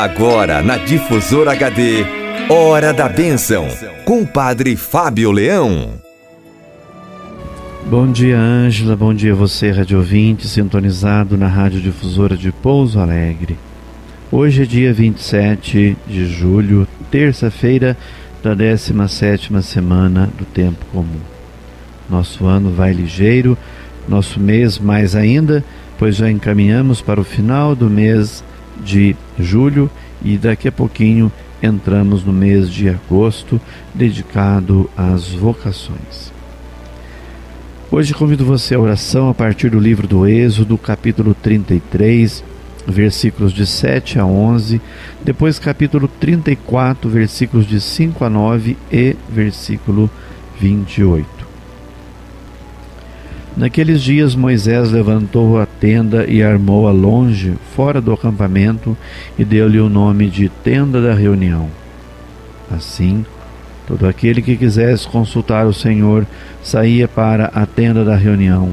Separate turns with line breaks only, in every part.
Agora na Difusora HD, Hora da Bênção, com o Padre Fábio Leão.
Bom dia, Ângela. Bom dia, você, rádio ouvinte, sintonizado na Rádio Difusora de Pouso Alegre. Hoje é dia 27 de julho, terça-feira da 17 semana do Tempo Comum. Nosso ano vai ligeiro, nosso mês mais ainda, pois já encaminhamos para o final do mês de julho e daqui a pouquinho entramos no mês de agosto dedicado às vocações. Hoje convido você à oração a partir do livro do Êxodo, capítulo 33, versículos de 7 a 11, depois capítulo 34, versículos de 5 a 9 e versículo 28. Naqueles dias Moisés levantou a tenda e armou-a longe, fora do acampamento, e deu-lhe o nome de tenda da reunião. Assim, todo aquele que quisesse consultar o Senhor saía para a tenda da reunião,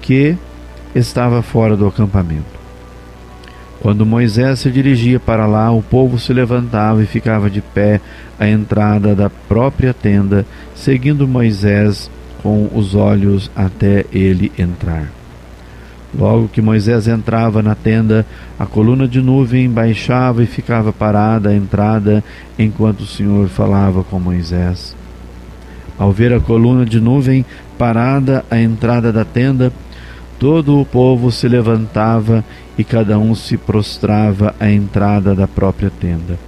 que estava fora do acampamento. Quando Moisés se dirigia para lá, o povo se levantava e ficava de pé à entrada da própria tenda, seguindo Moisés com os olhos até ele entrar. Logo que Moisés entrava na tenda, a coluna de nuvem baixava e ficava parada à entrada enquanto o Senhor falava com Moisés. Ao ver a coluna de nuvem parada à entrada da tenda, todo o povo se levantava e cada um se prostrava à entrada da própria tenda.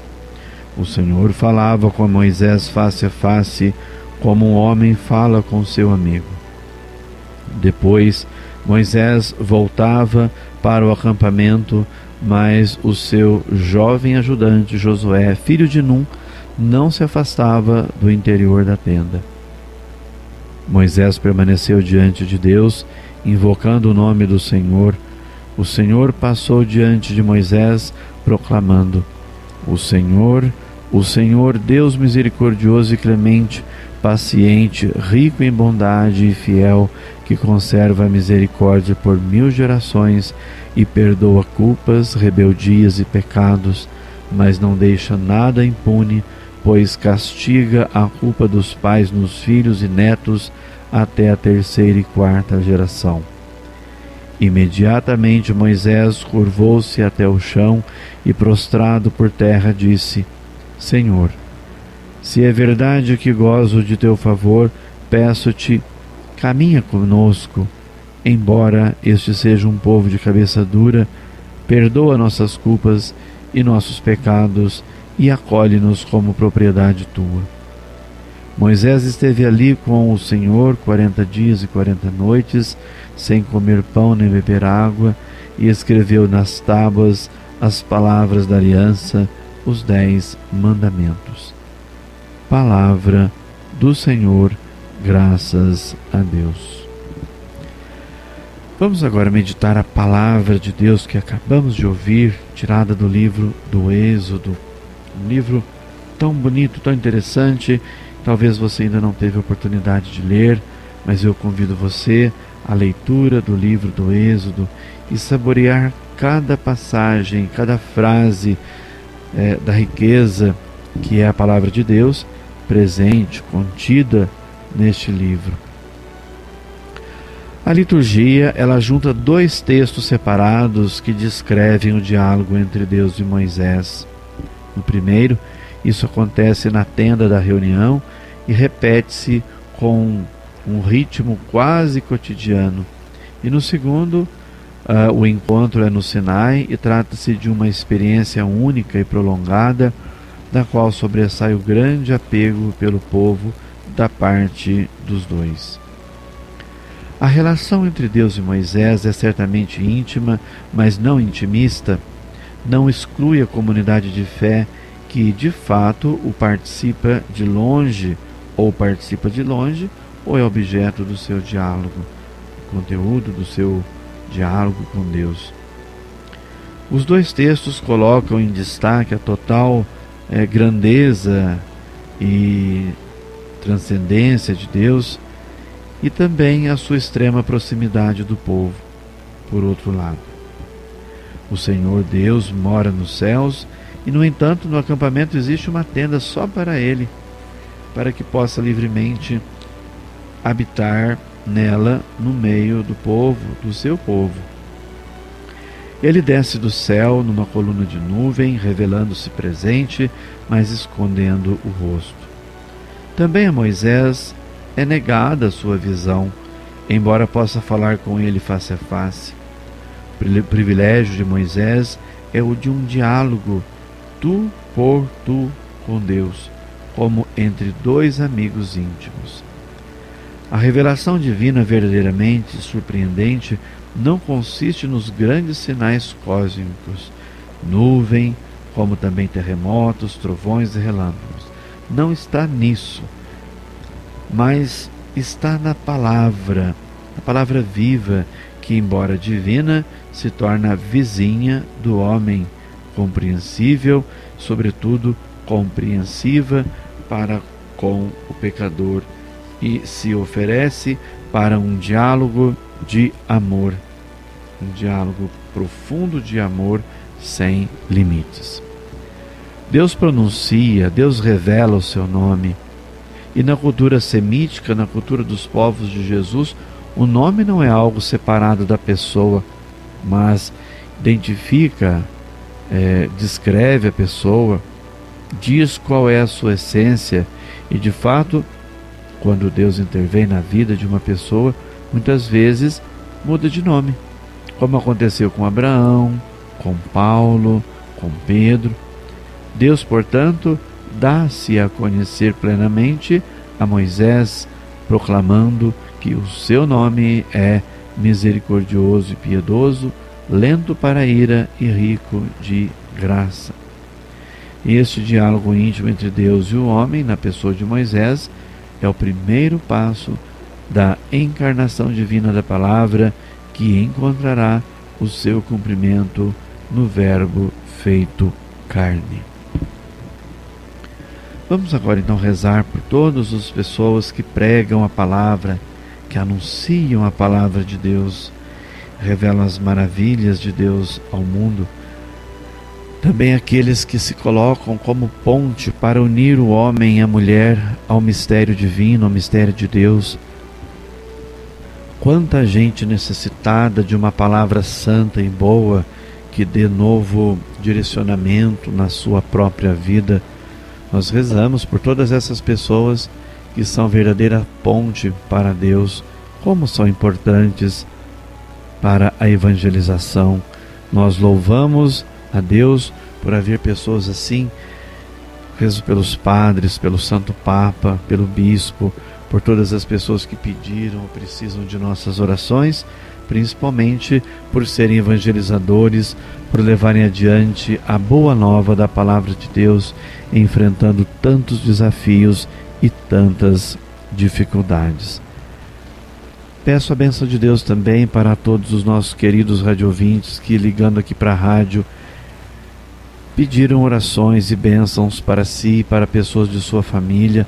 O Senhor falava com Moisés face a face, como um homem fala com seu amigo. Depois, Moisés voltava para o acampamento, mas o seu jovem ajudante Josué, filho de Num, não se afastava do interior da tenda. Moisés permaneceu diante de Deus, invocando o nome do Senhor. O Senhor passou diante de Moisés, proclamando: O Senhor, o Senhor, Deus misericordioso e clemente, paciente, rico em bondade e fiel, que conserva a misericórdia por mil gerações e perdoa culpas, rebeldias e pecados, mas não deixa nada impune, pois castiga a culpa dos pais nos filhos e netos até a terceira e quarta geração. Imediatamente Moisés curvou-se até o chão e, prostrado por terra, disse: Senhor, se é verdade que gozo de teu favor, peço-te, caminha conosco. Embora este seja um povo de cabeça dura, perdoa nossas culpas e nossos pecados e acolhe-nos como propriedade tua. Moisés esteve ali com o Senhor quarenta dias e quarenta noites, sem comer pão nem beber água, e escreveu nas tábuas as palavras da aliança, os dez mandamentos. Palavra do Senhor, graças a Deus. Vamos agora meditar a palavra de Deus que acabamos de ouvir, tirada do livro do Êxodo. Um livro tão bonito, tão interessante. Talvez você ainda não teve a oportunidade de ler, mas eu convido você à leitura do livro do Êxodo e saborear cada passagem, cada frase é, da riqueza que é a palavra de Deus presente, contida neste livro. A liturgia, ela junta dois textos separados que descrevem o diálogo entre Deus e Moisés. No primeiro, isso acontece na tenda da reunião e repete-se com um ritmo quase cotidiano. E no segundo, uh, o encontro é no Sinai e trata-se de uma experiência única e prolongada da qual sobressai o grande apego pelo povo da parte dos dois. A relação entre Deus e Moisés é certamente íntima, mas não intimista, não exclui a comunidade de fé que de fato o participa de longe, ou participa de longe, ou é objeto do seu diálogo, conteúdo do seu diálogo com Deus. Os dois textos colocam em destaque a total é, grandeza e transcendência de Deus e também a sua extrema proximidade do povo, por outro lado. O Senhor Deus mora nos céus e, no entanto, no acampamento existe uma tenda só para ele, para que possa livremente habitar nela no meio do povo, do seu povo. Ele desce do céu numa coluna de nuvem, revelando-se presente, mas escondendo o rosto. Também a Moisés é negada a sua visão, embora possa falar com ele face a face. O privilégio de Moisés é o de um diálogo, tu por tu com Deus, como entre dois amigos íntimos. A revelação divina verdadeiramente surpreendente não consiste nos grandes sinais cósmicos, nuvem, como também terremotos, trovões e relâmpagos. Não está nisso, mas está na palavra, a palavra viva, que, embora divina, se torna vizinha do homem, compreensível, sobretudo compreensiva para com o pecador e se oferece para um diálogo de amor, um diálogo profundo de amor sem limites. Deus pronuncia, Deus revela o seu nome. E na cultura semítica, na cultura dos povos de Jesus, o nome não é algo separado da pessoa, mas identifica, é, descreve a pessoa, diz qual é a sua essência e de fato quando Deus intervém na vida de uma pessoa, muitas vezes muda de nome, como aconteceu com Abraão, com Paulo, com Pedro. Deus, portanto, dá-se a conhecer plenamente a Moisés, proclamando que o seu nome é misericordioso e piedoso, lento para a ira e rico de graça. Este diálogo íntimo entre Deus e o homem, na pessoa de Moisés, é o primeiro passo da encarnação divina da palavra que encontrará o seu cumprimento no Verbo feito carne. Vamos agora então rezar por todas as pessoas que pregam a palavra, que anunciam a palavra de Deus, revelam as maravilhas de Deus ao mundo também aqueles que se colocam como ponte para unir o homem e a mulher ao mistério divino, ao mistério de Deus. Quanta gente necessitada de uma palavra santa e boa que dê novo direcionamento na sua própria vida. Nós rezamos por todas essas pessoas que são verdadeira ponte para Deus, como são importantes para a evangelização. Nós louvamos a Deus por haver pessoas assim. Rezo pelos padres, pelo Santo Papa, pelo Bispo, por todas as pessoas que pediram ou precisam de nossas orações, principalmente por serem evangelizadores, por levarem adiante a boa nova da palavra de Deus, enfrentando tantos desafios e tantas dificuldades. Peço a benção de Deus também para todos os nossos queridos radiovintes que, ligando aqui para a rádio, pediram orações e bênçãos para si e para pessoas de sua família.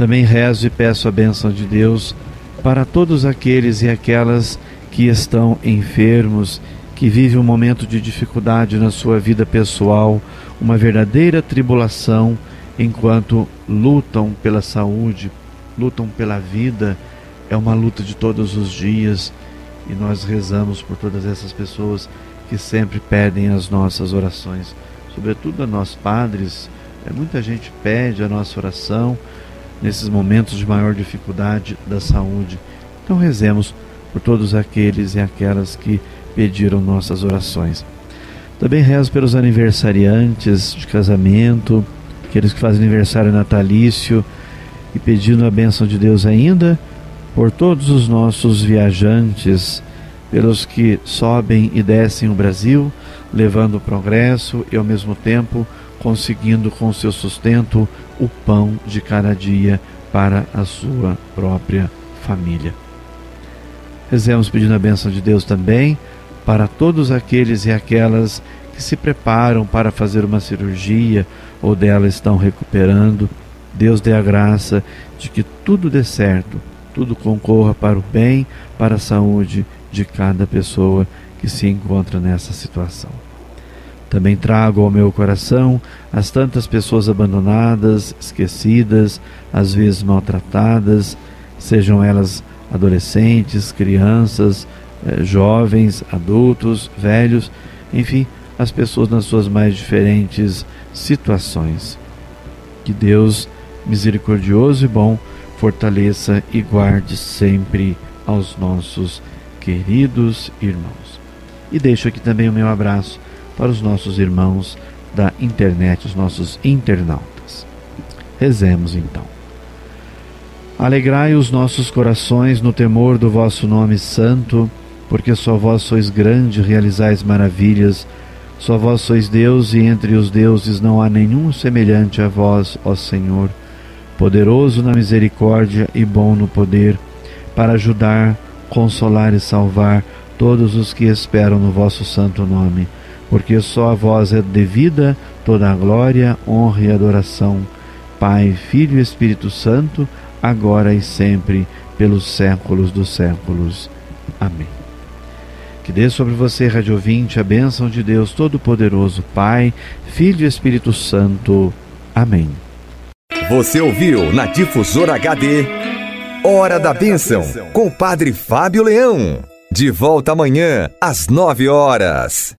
Também rezo e peço a bênção de Deus para todos aqueles e aquelas que estão enfermos, que vivem um momento de dificuldade na sua vida pessoal, uma verdadeira tribulação, enquanto lutam pela saúde, lutam pela vida. É uma luta de todos os dias e nós rezamos por todas essas pessoas que sempre pedem as nossas orações, sobretudo a nós padres. É, muita gente pede a nossa oração nesses momentos de maior dificuldade da saúde. Então rezemos por todos aqueles e aquelas que pediram nossas orações. Também rezo pelos aniversariantes de casamento, aqueles que fazem aniversário natalício e pedindo a bênção de Deus ainda por todos os nossos viajantes pelos que sobem e descem o Brasil, levando o progresso e ao mesmo tempo conseguindo com seu sustento o pão de cada dia para a sua própria família. Rezemos pedindo a bênção de Deus também para todos aqueles e aquelas que se preparam para fazer uma cirurgia ou dela estão recuperando. Deus dê a graça de que tudo dê certo, tudo concorra para o bem, para a saúde de cada pessoa que se encontra nessa situação. Também trago ao meu coração as tantas pessoas abandonadas, esquecidas, às vezes maltratadas, sejam elas adolescentes, crianças, eh, jovens, adultos, velhos, enfim, as pessoas nas suas mais diferentes situações. Que Deus, misericordioso e bom, fortaleça e guarde sempre aos nossos queridos irmãos. E deixo aqui também o meu abraço para os nossos irmãos da internet, os nossos internautas. Rezemos então. Alegrai os nossos corações no temor do vosso nome santo, porque só vós sois grande, realizais maravilhas. Só vós sois Deus, e entre os deuses não há nenhum semelhante a vós, ó Senhor, poderoso na misericórdia e bom no poder, para ajudar, consolar e salvar todos os que esperam no vosso santo nome porque só a vós é devida toda a glória, honra e adoração, Pai, Filho e Espírito Santo, agora e sempre, pelos séculos dos séculos. Amém. Que dê sobre você, Rádio Ouvinte, a bênção de Deus Todo-Poderoso, Pai, Filho e Espírito Santo. Amém.
Você ouviu na Difusora HD Hora da Bênção, com o Padre Fábio Leão. De volta amanhã, às nove horas.